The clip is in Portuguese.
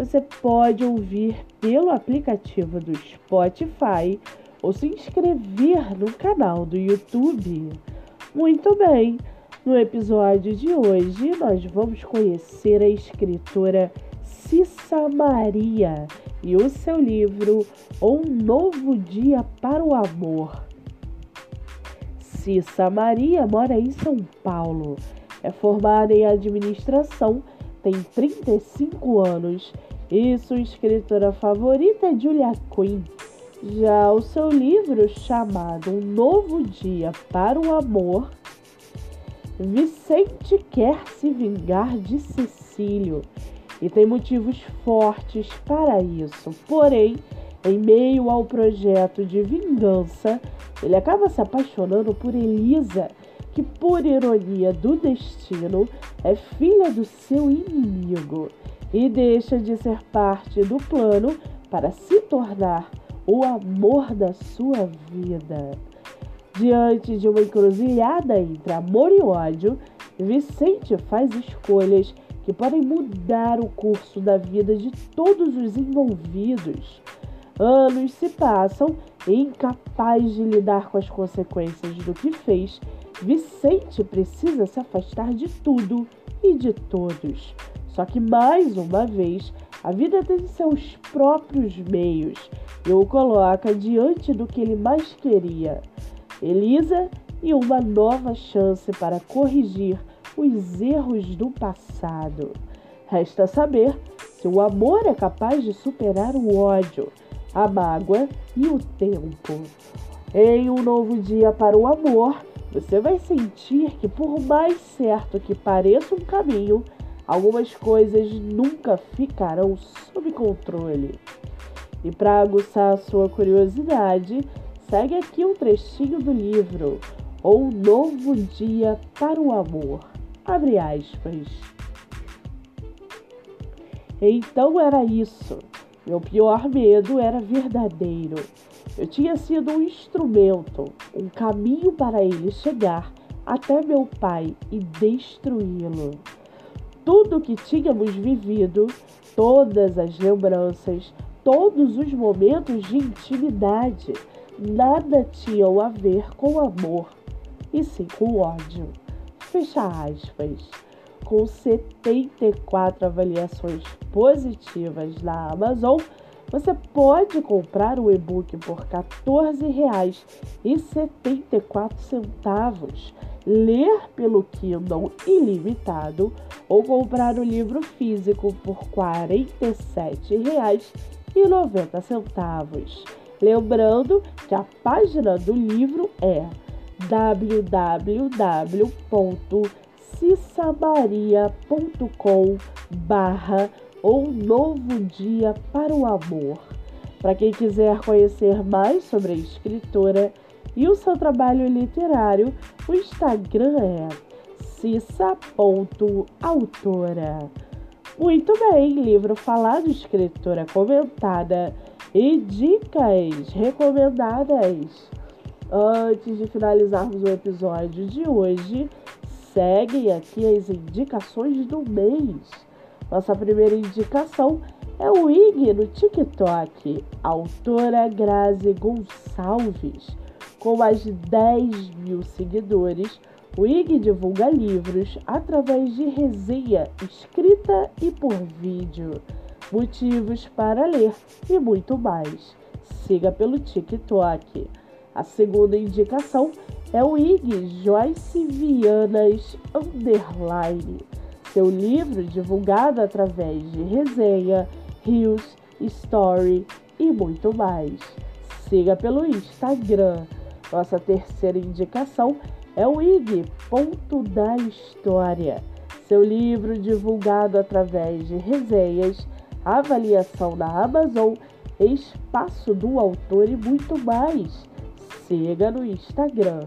você pode ouvir pelo aplicativo do Spotify ou se inscrever no canal do YouTube. Muito bem, no episódio de hoje nós vamos conhecer a escritora Cissa Maria e o seu livro Um Novo Dia para o Amor. Cissa Maria mora em São Paulo, é formada em administração, tem 35 anos e sua escritora favorita é Julia Quinn. Já o seu livro chamado Um Novo Dia para o Amor, Vicente quer se vingar de Cecílio e tem motivos fortes para isso. Porém, em meio ao projeto de vingança, ele acaba se apaixonando por Elisa, que, por ironia do destino, é filha do seu inimigo e deixa de ser parte do plano para se tornar o amor da sua vida. Diante de uma encruzilhada entre amor e ódio, Vicente faz escolhas que podem mudar o curso da vida de todos os envolvidos. Anos se passam e, incapaz de lidar com as consequências do que fez, Vicente precisa se afastar de tudo e de todos. Só que mais uma vez, a vida tem seus próprios meios e o coloca diante do que ele mais queria. Elisa e uma nova chance para corrigir os erros do passado. Resta saber se o amor é capaz de superar o ódio, a mágoa e o tempo. Em um novo dia para o amor, você vai sentir que, por mais certo que pareça um caminho, algumas coisas nunca ficarão sob controle. E para aguçar a sua curiosidade, segue aqui um trechinho do livro Um Novo Dia para o Amor. Abre aspas. Então era isso. Meu pior medo era verdadeiro. Eu tinha sido um instrumento, um caminho para ele chegar até meu pai e destruí-lo tudo o que tínhamos vivido, todas as lembranças, todos os momentos de intimidade, nada tinham a ver com amor, e sim com ódio. Fecha aspas. Com 74 avaliações positivas na Amazon, você pode comprar o e-book por R$ 14,74 ler pelo Kindle ilimitado ou comprar o livro físico por R$ 47,90. Lembrando que a página do livro é www.cissamaria.com barra ou Novo Dia para o Amor. Para quem quiser conhecer mais sobre a escritora, e o seu trabalho literário, o Instagram é cissa.autora. Muito bem, livro falado, escritora comentada e dicas recomendadas. Antes de finalizarmos o episódio de hoje, seguem aqui as indicações do mês. Nossa primeira indicação é o IG no TikTok, autora Grazi Gonçalves. Com mais de 10 mil seguidores, o IG divulga livros através de resenha escrita e por vídeo, motivos para ler e muito mais. Siga pelo TikTok. A segunda indicação é o IG Joyce Vianas Underline, seu livro divulgado através de resenha, reels, story e muito mais. Siga pelo Instagram nossa terceira indicação é o IG Ponto da História, seu livro divulgado através de resenhas, avaliação na Amazon espaço do autor e muito mais. Siga no Instagram.